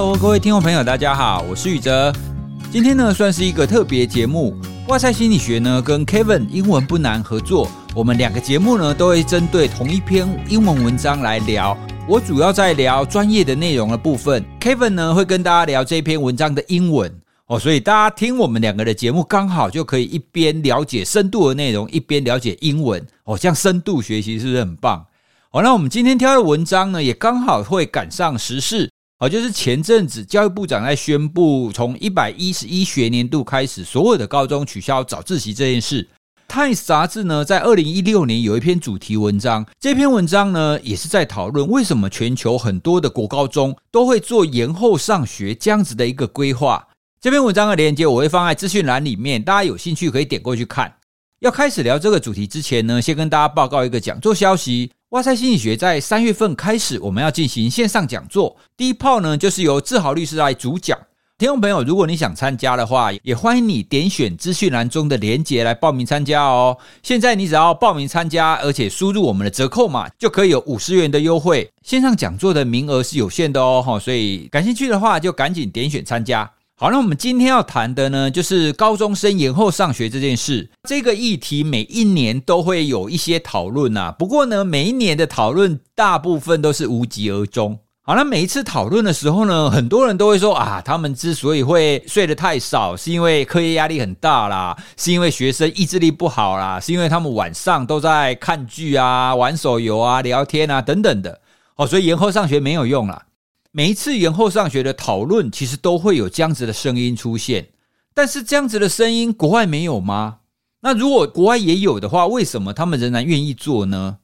Hello，各位听众朋友，大家好，我是宇哲。今天呢，算是一个特别节目。哇赛心理学呢，跟 Kevin 英文不难合作，我们两个节目呢，都会针对同一篇英文文章来聊。我主要在聊专业的内容的部分，Kevin 呢会跟大家聊这篇文章的英文哦。所以大家听我们两个的节目，刚好就可以一边了解深度的内容，一边了解英文哦。这样深度学习是不是很棒？好，那我们今天挑的文章呢，也刚好会赶上时事。好，就是前阵子教育部长在宣布，从一百一十一学年度开始，所有的高中取消早自习这件事。Time 杂志呢，在二零一六年有一篇主题文章，这篇文章呢，也是在讨论为什么全球很多的国高中都会做延后上学这样子的一个规划。这篇文章的链接我会放在资讯栏里面，大家有兴趣可以点过去看。要开始聊这个主题之前呢，先跟大家报告一个讲座消息。哇塞心理学在三月份开始，我们要进行线上讲座。第一炮呢，就是由志豪律师来主讲。听众朋友，如果你想参加的话，也欢迎你点选资讯栏中的连结来报名参加哦。现在你只要报名参加，而且输入我们的折扣码，就可以有五十元的优惠。线上讲座的名额是有限的哦，所以感兴趣的话，就赶紧点选参加。好，那我们今天要谈的呢，就是高中生延后上学这件事。这个议题每一年都会有一些讨论呐，不过呢，每一年的讨论大部分都是无疾而终。好，那每一次讨论的时候呢，很多人都会说啊，他们之所以会睡得太少，是因为课业压力很大啦，是因为学生意志力不好啦，是因为他们晚上都在看剧啊、玩手游啊、聊天啊等等的。哦，所以延后上学没有用啦。每一次延后上学的讨论，其实都会有这样子的声音出现。但是这样子的声音，国外没有吗？那如果国外也有的话，为什么他们仍然愿意做呢？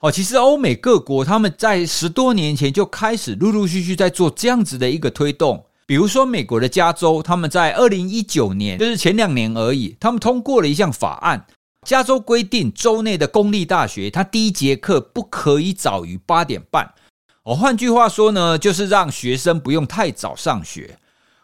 哦，其实欧美各国他们在十多年前就开始陆陆续续在做这样子的一个推动。比如说美国的加州，他们在二零一九年，就是前两年而已，他们通过了一项法案，加州规定州内的公立大学，它第一节课不可以早于八点半。哦，换句话说呢，就是让学生不用太早上学。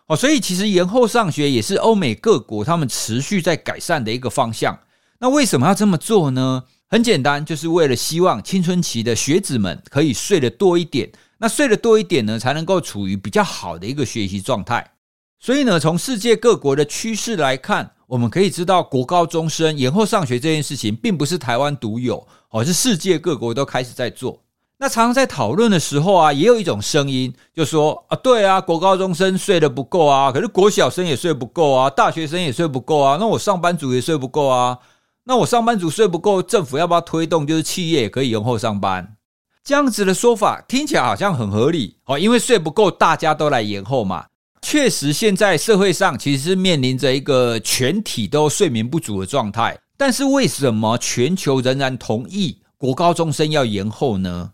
哦，所以其实延后上学也是欧美各国他们持续在改善的一个方向。那为什么要这么做呢？很简单，就是为了希望青春期的学子们可以睡得多一点。那睡得多一点呢，才能够处于比较好的一个学习状态。所以呢，从世界各国的趋势来看，我们可以知道，国高中生延后上学这件事情，并不是台湾独有，哦，是世界各国都开始在做。那常常在讨论的时候啊，也有一种声音就说啊，对啊，国高中生睡得不够啊，可是国小生也睡不够啊，大学生也睡不够啊，那我上班族也睡不够啊，那我上班族睡不够，政府要不要推动，就是企业也可以延后上班？这样子的说法听起来好像很合理哦，因为睡不够，大家都来延后嘛。确实，现在社会上其实是面临着一个全体都睡眠不足的状态，但是为什么全球仍然同意国高中生要延后呢？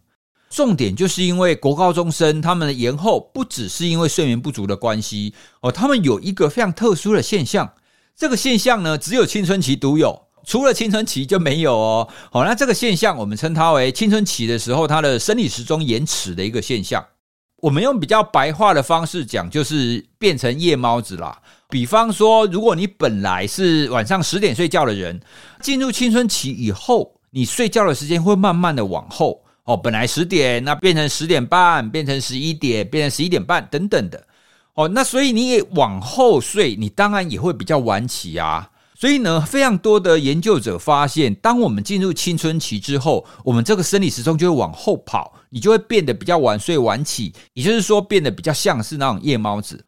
重点就是因为国高中生他们的延后不只是因为睡眠不足的关系哦，他们有一个非常特殊的现象，这个现象呢只有青春期独有，除了青春期就没有哦。好，那这个现象我们称它为青春期的时候它的生理时钟延迟的一个现象。我们用比较白话的方式讲，就是变成夜猫子啦。比方说，如果你本来是晚上十点睡觉的人，进入青春期以后，你睡觉的时间会慢慢的往后。哦，本来十点，那变成十点半，变成十一点，变成十一点半，等等的。哦，那所以你也往后睡，你当然也会比较晚起啊。所以呢，非常多的研究者发现，当我们进入青春期之后，我们这个生理时钟就会往后跑，你就会变得比较晚睡晚起，也就是说，变得比较像是那种夜猫子。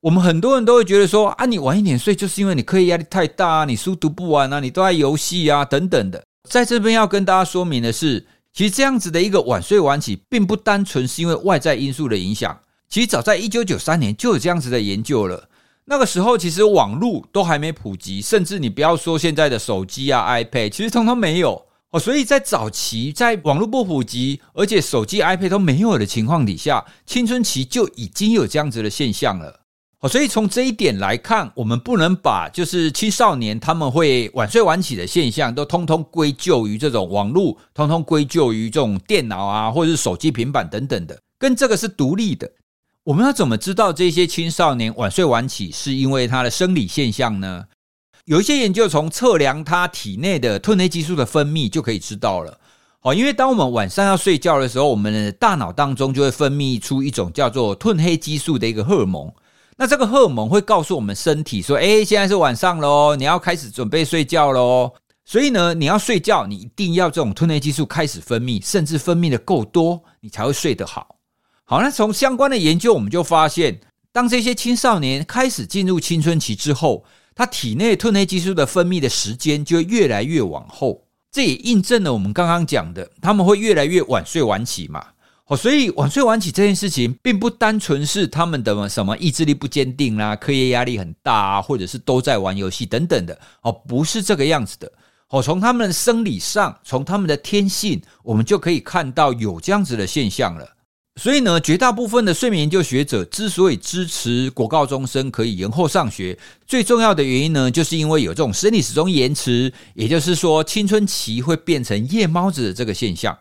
我们很多人都会觉得说，啊，你晚一点睡，就是因为你课业压力太大啊，你书读不完啊，你都在游戏啊，等等的。在这边要跟大家说明的是。其实这样子的一个晚睡晚起，并不单纯是因为外在因素的影响。其实早在一九九三年就有这样子的研究了。那个时候其实网络都还没普及，甚至你不要说现在的手机啊、iPad，其实通通没有哦。所以在早期，在网络不普及，而且手机、iPad 都没有的情况底下，青春期就已经有这样子的现象了。好，所以从这一点来看，我们不能把就是青少年他们会晚睡晚起的现象，都通通归咎于这种网络，通通归咎于这种电脑啊，或者是手机、平板等等的，跟这个是独立的。我们要怎么知道这些青少年晚睡晚起是因为他的生理现象呢？有一些研究从测量他体内的褪黑激素的分泌就可以知道了。哦，因为当我们晚上要睡觉的时候，我们的大脑当中就会分泌出一种叫做褪黑激素的一个荷尔蒙。那这个荷尔蒙会告诉我们身体说：“诶，现在是晚上喽，你要开始准备睡觉喽。”所以呢，你要睡觉，你一定要这种褪黑激素开始分泌，甚至分泌的够多，你才会睡得好。好，那从相关的研究，我们就发现，当这些青少年开始进入青春期之后，他体内褪黑激素的分泌的时间就越来越往后。这也印证了我们刚刚讲的，他们会越来越晚睡晚起嘛。哦，所以晚睡晚起这件事情，并不单纯是他们的什么意志力不坚定啦、课业压力很大啊，或者是都在玩游戏等等的。哦，不是这个样子的。哦，从他们的生理上，从他们的天性，我们就可以看到有这样子的现象了。所以呢，绝大部分的睡眠研究学者之所以支持国高中生可以延后上学，最重要的原因呢，就是因为有这种生理时钟延迟，也就是说青春期会变成夜猫子的这个现象。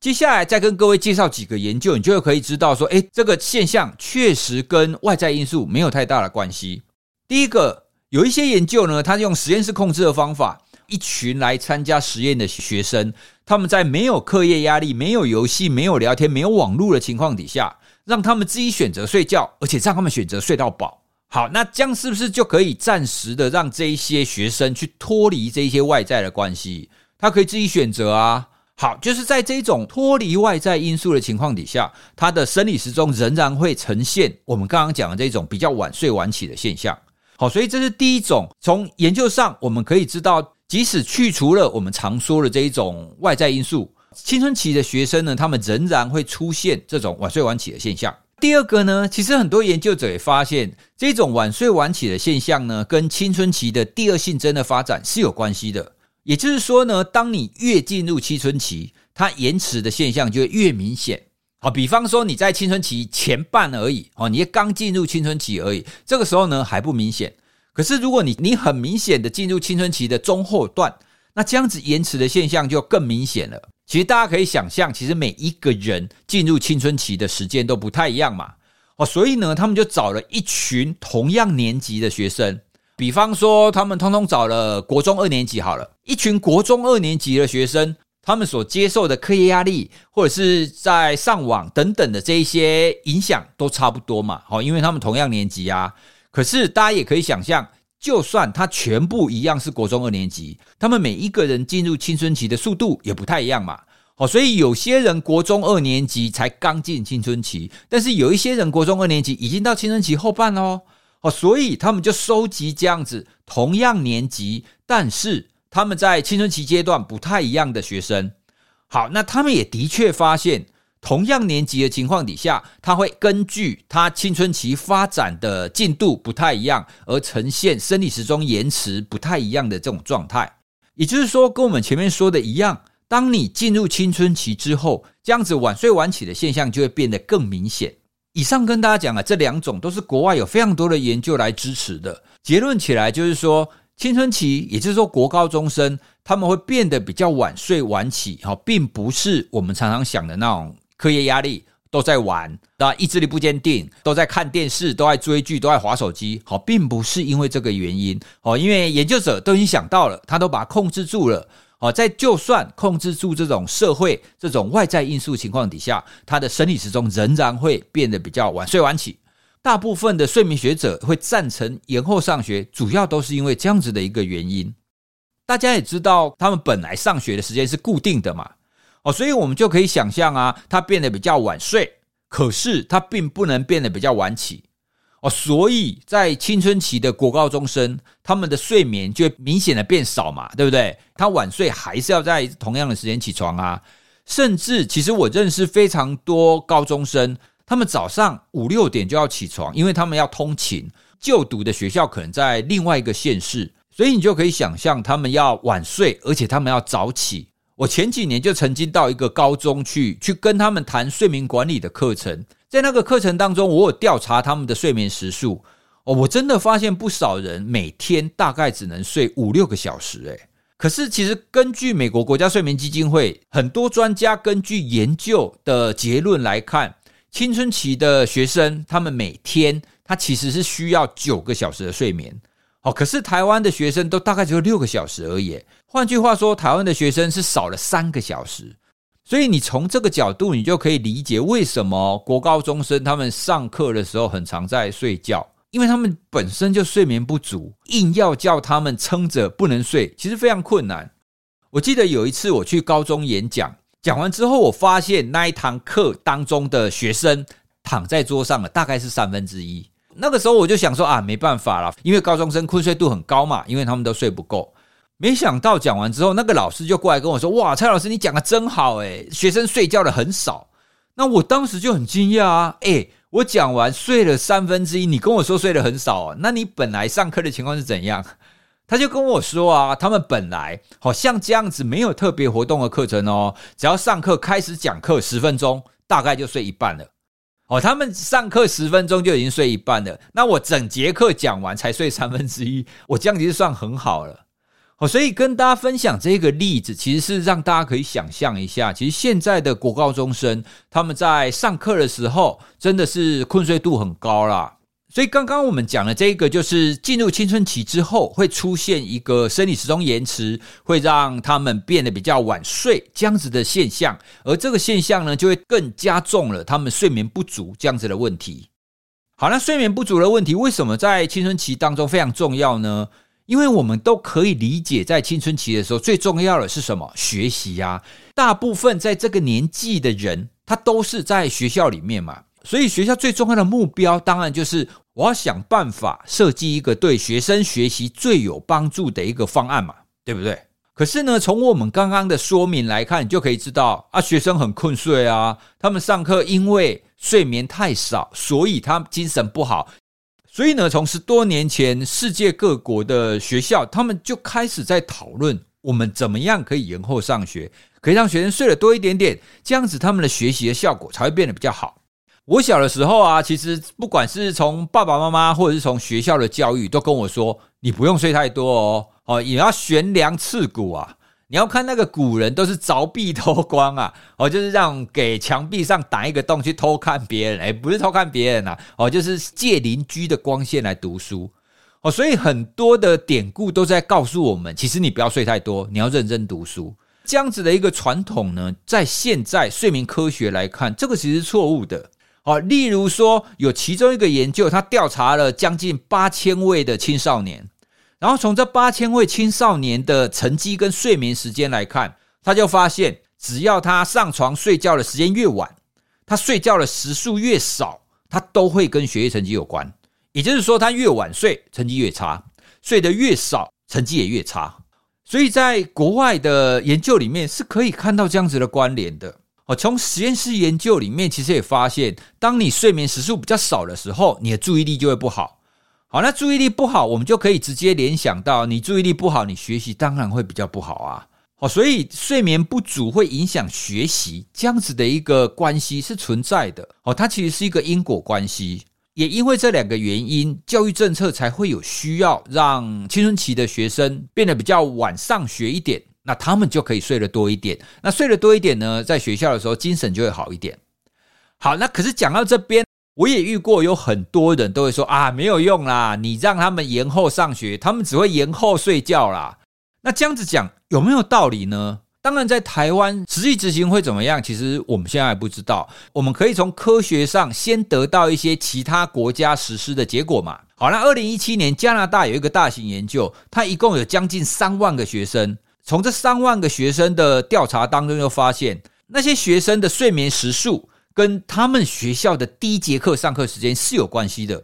接下来再跟各位介绍几个研究，你就可以知道说，诶，这个现象确实跟外在因素没有太大的关系。第一个，有一些研究呢，它用实验室控制的方法。一群来参加实验的学生，他们在没有课业压力、没有游戏、没有聊天、没有网络的情况底下，让他们自己选择睡觉，而且让他们选择睡到饱。好，那这样是不是就可以暂时的让这一些学生去脱离这一些外在的关系？他可以自己选择啊。好，就是在这种脱离外在因素的情况底下，他的生理时钟仍然会呈现我们刚刚讲的这种比较晚睡晚起的现象。好，所以这是第一种，从研究上我们可以知道。即使去除了我们常说的这一种外在因素，青春期的学生呢，他们仍然会出现这种晚睡晚起的现象。第二个呢，其实很多研究者也发现，这种晚睡晚起的现象呢，跟青春期的第二性征的发展是有关系的。也就是说呢，当你越进入青春期，它延迟的现象就越明显。好，比方说你在青春期前半而已，哦，你刚进入青春期而已，这个时候呢还不明显。可是，如果你你很明显的进入青春期的中后段，那这样子延迟的现象就更明显了。其实大家可以想象，其实每一个人进入青春期的时间都不太一样嘛。哦，所以呢，他们就找了一群同样年级的学生，比方说他们通通找了国中二年级好了，一群国中二年级的学生，他们所接受的课业压力或者是在上网等等的这一些影响都差不多嘛。好，因为他们同样年级啊。可是，大家也可以想象，就算他全部一样是国中二年级，他们每一个人进入青春期的速度也不太一样嘛。好，所以有些人国中二年级才刚进青春期，但是有一些人国中二年级已经到青春期后半喽。哦，所以他们就收集这样子同样年级，但是他们在青春期阶段不太一样的学生。好，那他们也的确发现。同样年级的情况底下，他会根据他青春期发展的进度不太一样，而呈现生理时钟延迟不太一样的这种状态。也就是说，跟我们前面说的一样，当你进入青春期之后，这样子晚睡晚起的现象就会变得更明显。以上跟大家讲的这两种都是国外有非常多的研究来支持的。结论起来就是说，青春期，也就是说国高中生，他们会变得比较晚睡晚起，哈，并不是我们常常想的那种。课业压力都在玩，那意志力不坚定，都在看电视，都在追剧，都在滑手机。好，并不是因为这个原因。哦，因为研究者都已经想到了，他都把它控制住了。哦，在就算控制住这种社会这种外在因素情况底下，他的生理时钟仍然会变得比较晚睡晚起。大部分的睡眠学者会赞成延后上学，主要都是因为这样子的一个原因。大家也知道，他们本来上学的时间是固定的嘛。哦，所以我们就可以想象啊，他变得比较晚睡，可是他并不能变得比较晚起。所以在青春期的国高中生，他们的睡眠就明显的变少嘛，对不对？他晚睡还是要在同样的时间起床啊，甚至其实我认识非常多高中生，他们早上五六点就要起床，因为他们要通勤，就读的学校可能在另外一个县市，所以你就可以想象他们要晚睡，而且他们要早起。我前几年就曾经到一个高中去，去跟他们谈睡眠管理的课程。在那个课程当中，我有调查他们的睡眠时数。哦，我真的发现不少人每天大概只能睡五六个小时。诶，可是其实根据美国国家睡眠基金会很多专家根据研究的结论来看，青春期的学生他们每天他其实是需要九个小时的睡眠。哦，可是台湾的学生都大概只有六个小时而已。换句话说，台湾的学生是少了三个小时。所以你从这个角度，你就可以理解为什么国高中生他们上课的时候很常在睡觉，因为他们本身就睡眠不足，硬要叫他们撑着不能睡，其实非常困难。我记得有一次我去高中演讲，讲完之后，我发现那一堂课当中的学生躺在桌上了，大概是三分之一。那个时候我就想说啊，没办法了，因为高中生困睡度很高嘛，因为他们都睡不够。没想到讲完之后，那个老师就过来跟我说：“哇，蔡老师，你讲的真好诶，学生睡觉的很少。”那我当时就很惊讶啊，诶，我讲完睡了三分之一，你跟我说睡得很少啊？那你本来上课的情况是怎样？他就跟我说啊，他们本来好像这样子没有特别活动的课程哦，只要上课开始讲课十分钟，大概就睡一半了。哦，他们上课十分钟就已经睡一半了，那我整节课讲完才睡三分之一，我这样其实算很好了。好，所以跟大家分享这个例子，其实是让大家可以想象一下，其实现在的国高中生他们在上课的时候真的是困睡度很高啦。所以刚刚我们讲的这个，就是进入青春期之后会出现一个生理时钟延迟，会让他们变得比较晚睡这样子的现象，而这个现象呢，就会更加重了他们睡眠不足这样子的问题。好，那睡眠不足的问题为什么在青春期当中非常重要呢？因为我们都可以理解，在青春期的时候最重要的是什么？学习呀。大部分在这个年纪的人，他都是在学校里面嘛。所以学校最重要的目标，当然就是我要想办法设计一个对学生学习最有帮助的一个方案嘛，对不对？可是呢，从我们刚刚的说明来看，就可以知道啊，学生很困睡啊，他们上课因为睡眠太少，所以他精神不好。所以呢，从十多年前，世界各国的学校，他们就开始在讨论，我们怎么样可以延后上学，可以让学生睡得多一点点，这样子他们的学习的效果才会变得比较好。我小的时候啊，其实不管是从爸爸妈妈或者是从学校的教育，都跟我说，你不用睡太多哦，哦，也要悬梁刺股啊。你要看那个古人都是凿壁偷光啊，哦，就是让给墙壁上打一个洞去偷看别人，哎，不是偷看别人呐，哦，就是借邻居的光线来读书，哦，所以很多的典故都在告诉我们，其实你不要睡太多，你要认真读书。这样子的一个传统呢，在现在睡眠科学来看，这个其实是错误的。哦，例如说，有其中一个研究，他调查了将近八千位的青少年，然后从这八千位青少年的成绩跟睡眠时间来看，他就发现，只要他上床睡觉的时间越晚，他睡觉的时数越少，他都会跟学业成绩有关。也就是说，他越晚睡，成绩越差；睡得越少，成绩也越差。所以在国外的研究里面，是可以看到这样子的关联的。哦，从实验室研究里面，其实也发现，当你睡眠时数比较少的时候，你的注意力就会不好。好，那注意力不好，我们就可以直接联想到，你注意力不好，你学习当然会比较不好啊。好，所以睡眠不足会影响学习，这样子的一个关系是存在的。哦，它其实是一个因果关系。也因为这两个原因，教育政策才会有需要让青春期的学生变得比较晚上学一点。那他们就可以睡得多一点。那睡得多一点呢，在学校的时候精神就会好一点。好，那可是讲到这边，我也遇过有很多人都会说啊，没有用啦，你让他们延后上学，他们只会延后睡觉啦。那这样子讲有没有道理呢？当然，在台湾实际执行会怎么样，其实我们现在还不知道。我们可以从科学上先得到一些其他国家实施的结果嘛。好，那二零一七年加拿大有一个大型研究，它一共有将近三万个学生。从这三万个学生的调查当中，又发现那些学生的睡眠时数跟他们学校的第一节课上课时间是有关系的。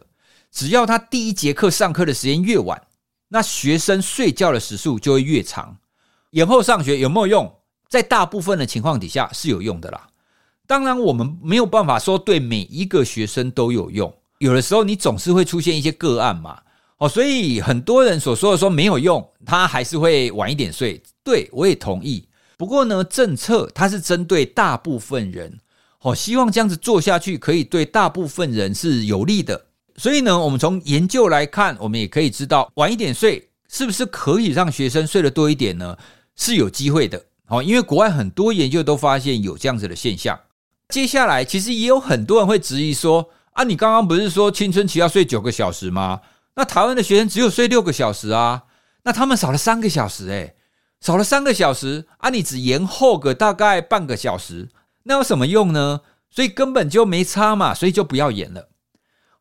只要他第一节课上课的时间越晚，那学生睡觉的时数就会越长。延后上学有没有用？在大部分的情况底下是有用的啦。当然，我们没有办法说对每一个学生都有用。有的时候，你总是会出现一些个案嘛。哦，所以很多人所说的说没有用，他还是会晚一点睡。对，我也同意。不过呢，政策它是针对大部分人，哦，希望这样子做下去可以对大部分人是有利的。所以呢，我们从研究来看，我们也可以知道，晚一点睡是不是可以让学生睡得多一点呢？是有机会的。哦，因为国外很多研究都发现有这样子的现象。接下来，其实也有很多人会质疑说：啊，你刚刚不是说青春期要睡九个小时吗？那台湾的学生只有睡六个小时啊，那他们少了三个小时诶。少了三个小时啊，你只延后个大概半个小时，那有什么用呢？所以根本就没差嘛，所以就不要延了。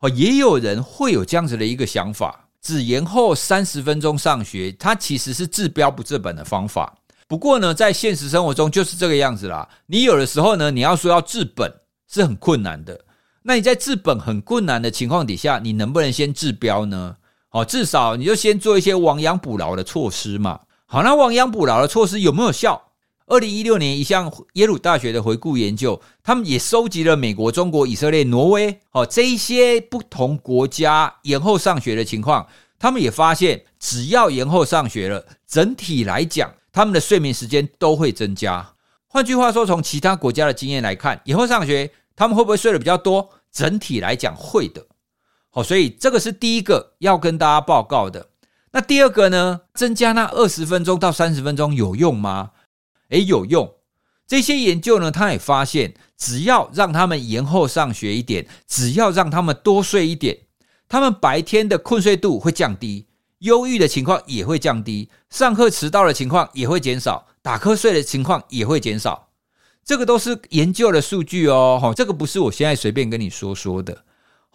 哦，也有人会有这样子的一个想法，只延后三十分钟上学，它其实是治标不治本的方法。不过呢，在现实生活中就是这个样子啦。你有的时候呢，你要说要治本是很困难的。那你在治本很困难的情况底下，你能不能先治标呢？哦，至少你就先做一些亡羊补牢的措施嘛。好，那亡羊补牢的措施有没有效？二零一六年一项耶鲁大学的回顾研究，他们也收集了美国、中国、以色列、挪威哦这一些不同国家延后上学的情况，他们也发现，只要延后上学了，整体来讲。他们的睡眠时间都会增加。换句话说，从其他国家的经验来看，以后上学他们会不会睡得比较多？整体来讲会的。好，所以这个是第一个要跟大家报告的。那第二个呢？增加那二十分钟到三十分钟有用吗？诶，有用。这些研究呢，他也发现，只要让他们延后上学一点，只要让他们多睡一点，他们白天的困睡度会降低。忧郁的情况也会降低，上课迟到的情况也会减少，打瞌睡的情况也会减少。这个都是研究的数据哦，这个不是我现在随便跟你说说的。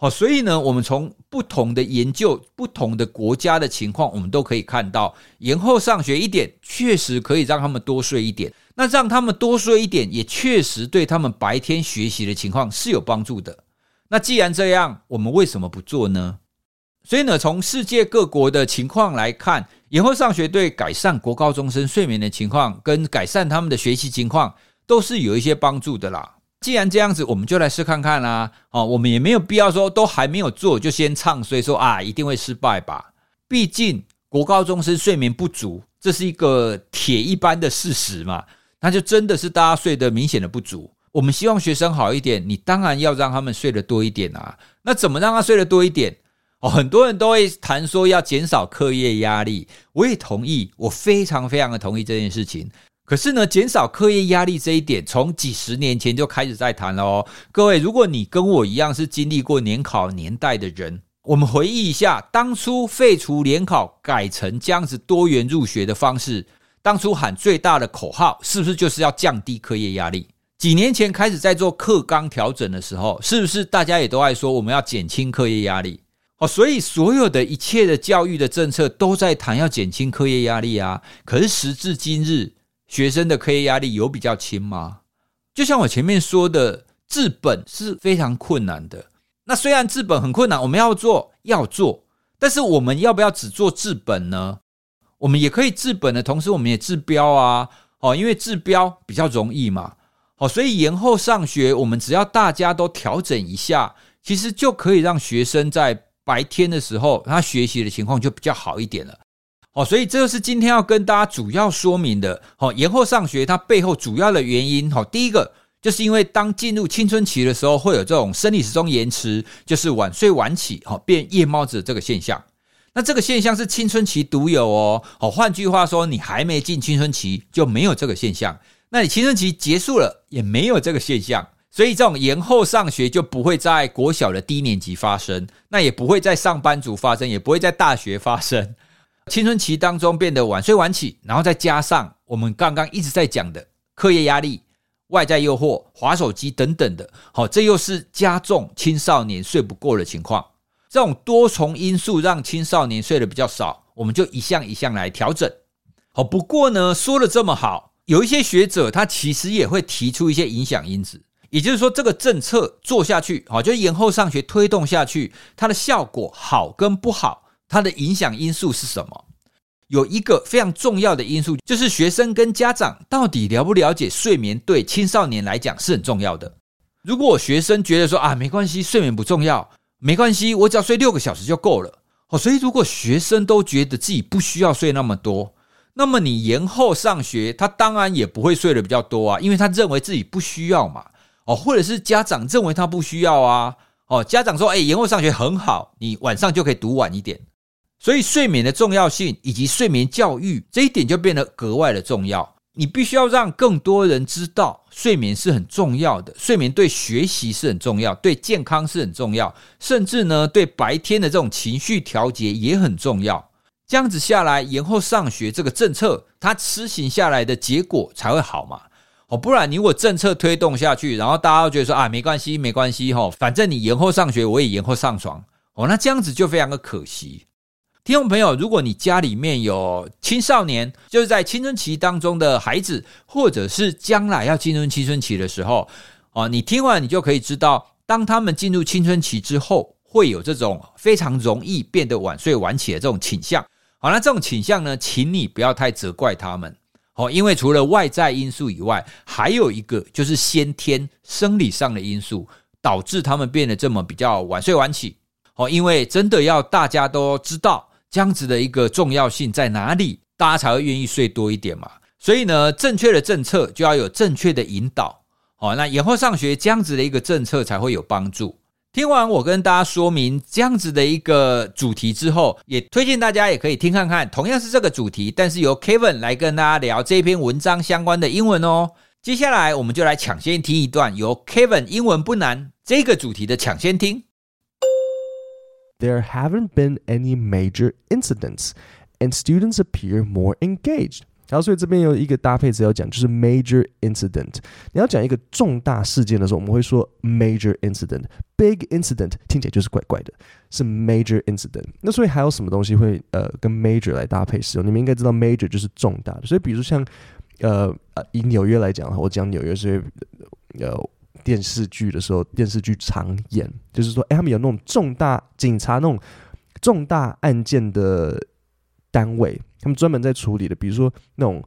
好，所以呢，我们从不同的研究、不同的国家的情况，我们都可以看到，延后上学一点，确实可以让他们多睡一点。那让他们多睡一点，也确实对他们白天学习的情况是有帮助的。那既然这样，我们为什么不做呢？所以呢，从世界各国的情况来看，延后上学对改善国高中生睡眠的情况，跟改善他们的学习情况，都是有一些帮助的啦。既然这样子，我们就来试看看啦。哦，我们也没有必要说都还没有做就先唱所以，说啊一定会失败吧。毕竟国高中生睡眠不足，这是一个铁一般的事实嘛。那就真的是大家睡得明显的不足。我们希望学生好一点，你当然要让他们睡得多一点啊。那怎么让他睡得多一点？哦，很多人都会谈说要减少课业压力，我也同意，我非常非常的同意这件事情。可是呢，减少课业压力这一点，从几十年前就开始在谈了哦。各位，如果你跟我一样是经历过联考年代的人，我们回忆一下，当初废除联考，改成这样子多元入学的方式，当初喊最大的口号，是不是就是要降低课业压力？几年前开始在做课纲调整的时候，是不是大家也都爱说我们要减轻课业压力？哦，所以所有的一切的教育的政策都在谈要减轻课业压力啊。可是时至今日，学生的课业压力有比较轻吗？就像我前面说的，治本是非常困难的。那虽然治本很困难，我们要做要做，但是我们要不要只做治本呢？我们也可以治本的同时，我们也治标啊。哦，因为治标比较容易嘛。哦，所以延后上学，我们只要大家都调整一下，其实就可以让学生在。白天的时候，他学习的情况就比较好一点了。哦，所以这就是今天要跟大家主要说明的。哦，延后上学它背后主要的原因，哦，第一个就是因为当进入青春期的时候，会有这种生理时钟延迟，就是晚睡晚起，哦，变夜猫子的这个现象。那这个现象是青春期独有哦。哦，换句话说，你还没进青春期就没有这个现象，那你青春期结束了也没有这个现象。所以这种延后上学就不会在国小的低年级发生，那也不会在上班族发生，也不会在大学发生。青春期当中变得晚睡晚起，然后再加上我们刚刚一直在讲的课业压力、外在诱惑、滑手机等等的，好，这又是加重青少年睡不够的情况。这种多重因素让青少年睡得比较少，我们就一项一项来调整。好，不过呢，说了这么好，有一些学者他其实也会提出一些影响因子。也就是说，这个政策做下去，好，就延后上学推动下去，它的效果好跟不好，它的影响因素是什么？有一个非常重要的因素，就是学生跟家长到底了不了解睡眠对青少年来讲是很重要的。如果学生觉得说啊，没关系，睡眠不重要，没关系，我只要睡六个小时就够了。哦，所以如果学生都觉得自己不需要睡那么多，那么你延后上学，他当然也不会睡得比较多啊，因为他认为自己不需要嘛。哦，或者是家长认为他不需要啊？哦，家长说，哎，延后上学很好，你晚上就可以读晚一点。所以睡眠的重要性以及睡眠教育这一点就变得格外的重要。你必须要让更多人知道睡眠是很重要的，睡眠对学习是很重要，对健康是很重要，甚至呢，对白天的这种情绪调节也很重要。这样子下来，延后上学这个政策，它施行下来的结果才会好嘛。哦，不然你如果政策推动下去，然后大家都觉得说啊，没关系，没关系，哈，反正你延后上学，我也延后上床，哦，那这样子就非常的可惜。听众朋友，如果你家里面有青少年，就是在青春期当中的孩子，或者是将来要进入青春期的时候，哦，你听完你就可以知道，当他们进入青春期之后，会有这种非常容易变得晚睡晚起的这种倾向。好，那这种倾向呢，请你不要太责怪他们。哦，因为除了外在因素以外，还有一个就是先天生理上的因素，导致他们变得这么比较晚睡晚起。哦，因为真的要大家都知道这样子的一个重要性在哪里，大家才会愿意睡多一点嘛。所以呢，正确的政策就要有正确的引导。哦，那延后上学这样子的一个政策才会有帮助。听完我跟大家说明这样子的一个主题之后，也推荐大家也可以听看看，同样是这个主题，但是由 Kevin 来跟大家聊这篇文章相关的英文哦。接下来我们就来抢先听一段由 Kevin 英文不难这个主题的抢先听。There haven't been any major incidents, and students appear more engaged. 然后，所以这边有一个搭配词要讲，就是 major incident。你要讲一个重大事件的时候，我们会说 major incident。big incident 听起来就是怪怪的，是 major incident。那所以还有什么东西会呃跟 major 来搭配使用？你们应该知道 major 就是重大的。所以比如说像呃呃以纽约来讲，我讲纽约是呃 电视剧的时候，电视剧常演，就是说，哎，他们有那种重大警察那种重大案件的单位。他们专门在处理的，比如说那种，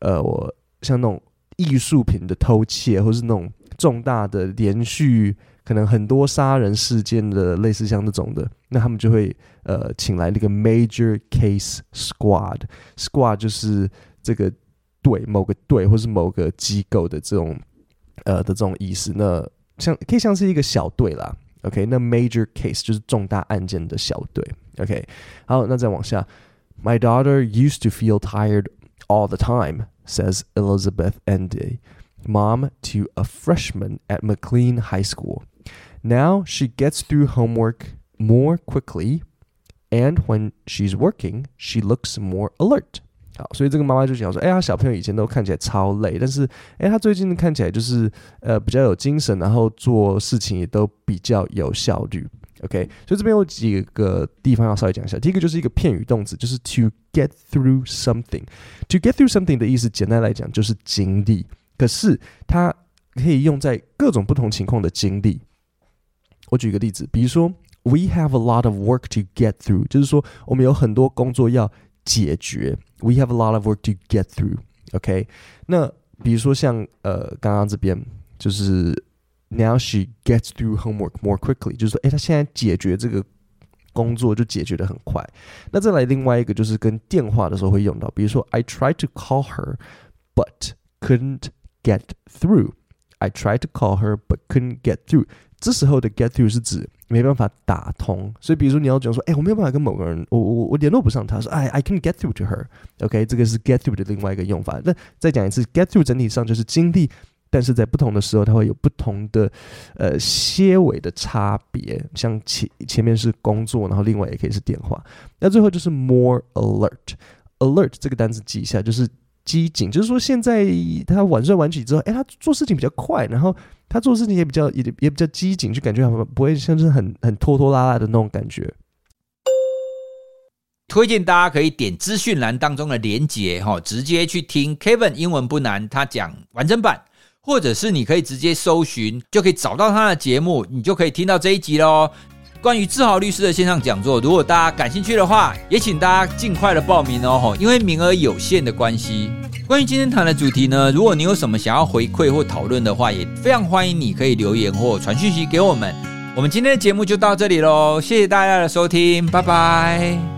呃，我像那种艺术品的偷窃，或是那种重大的连续可能很多杀人事件的，类似像那种的，那他们就会呃请来那个 major case squad，squad 就是这个队，某个队或是某个机构的这种呃的这种意思。那像可以像是一个小队啦，OK，那 major case 就是重大案件的小队，OK，好，那再往下。My daughter used to feel tired all the time, says Elizabeth Endy, mom to a freshman at McLean High School. Now she gets through homework more quickly, and when she's working, she looks more alert. 好，所以这个妈妈就讲说，哎呀，小朋友以前都看起来超累，但是，哎，他最近看起来就是呃比较有精神，然后做事情也都比较有效率。OK，所以这边有几个地方要稍微讲一下。第一个就是一个片语动词，就是 to get through something。to get through something 的意思，简单来讲就是经历。可是它可以用在各种不同情况的经历。我举一个例子，比如说，We have a lot of work to get through，就是说我们有很多工作要解决。We have a lot of work to get through。OK，那比如说像呃刚刚这边就是。Now she gets through homework more quickly，就是说，诶，她现在解决这个工作就解决得很快。那再来另外一个就是跟电话的时候会用到，比如说，I tried to call her but couldn't get through。I tried to call her but couldn't get through。 这时候的 get through 是指没办法打通。所以比如说你要讲说，诶，我没有办法跟某个人，我我我联络不上他，说，I I can get through to her。OK，这个是 get through 的另外一个用法。那再讲一次，get through 整体上就是经历。但是在不同的时候，它会有不同的呃些微的差别。像前前面是工作，然后另外也可以是电话。那最后就是 more alert。alert 这个单词记一下，就是机警，就是说现在他晚睡晚起之后，哎，他做事情比较快，然后他做事情也比较也也比较机警，就感觉不会像是很很拖拖拉拉的那种感觉。推荐大家可以点资讯栏当中的连接哈，直接去听 Kevin 英文不难，他讲完整版。或者是你可以直接搜寻，就可以找到他的节目，你就可以听到这一集喽。关于志豪律师的线上讲座，如果大家感兴趣的话，也请大家尽快的报名哦，因为名额有限的关系。关于今天谈的主题呢，如果你有什么想要回馈或讨论的话，也非常欢迎你可以留言或传讯息给我们。我们今天的节目就到这里喽，谢谢大家的收听，拜拜。